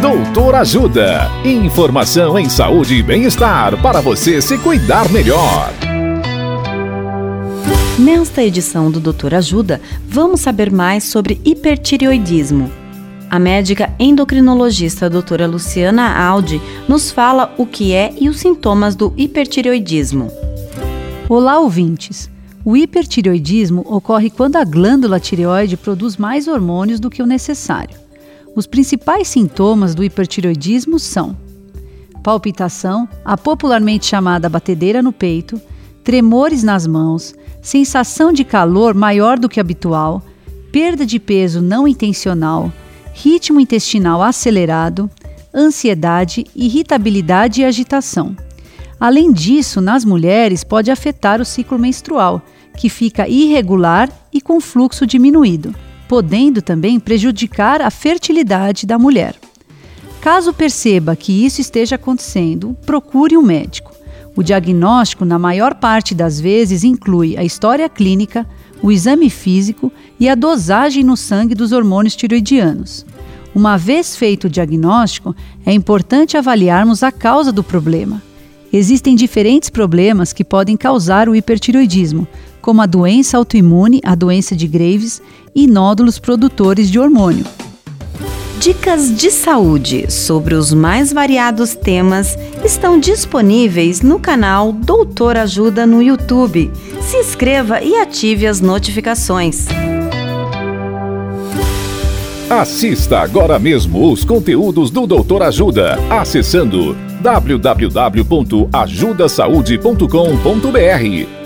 Doutor Ajuda. Informação em saúde e bem-estar para você se cuidar melhor. Nesta edição do Doutor Ajuda, vamos saber mais sobre hipertireoidismo. A médica endocrinologista doutora Luciana Aldi nos fala o que é e os sintomas do hipertireoidismo. Olá, ouvintes! O hipertireoidismo ocorre quando a glândula tireoide produz mais hormônios do que o necessário. Os principais sintomas do hipertireoidismo são palpitação, a popularmente chamada batedeira no peito, tremores nas mãos, sensação de calor maior do que habitual, perda de peso não intencional, ritmo intestinal acelerado, ansiedade, irritabilidade e agitação. Além disso, nas mulheres pode afetar o ciclo menstrual, que fica irregular e com fluxo diminuído podendo também prejudicar a fertilidade da mulher. Caso perceba que isso esteja acontecendo, procure um médico. O diagnóstico, na maior parte das vezes, inclui a história clínica, o exame físico e a dosagem no sangue dos hormônios tiroidianos. Uma vez feito o diagnóstico, é importante avaliarmos a causa do problema. Existem diferentes problemas que podem causar o hipertiroidismo, como a doença autoimune, a doença de Graves e nódulos produtores de hormônio. Dicas de saúde sobre os mais variados temas estão disponíveis no canal Doutor Ajuda no YouTube. Se inscreva e ative as notificações. Assista agora mesmo os conteúdos do Doutor Ajuda acessando www.ajudasaude.com.br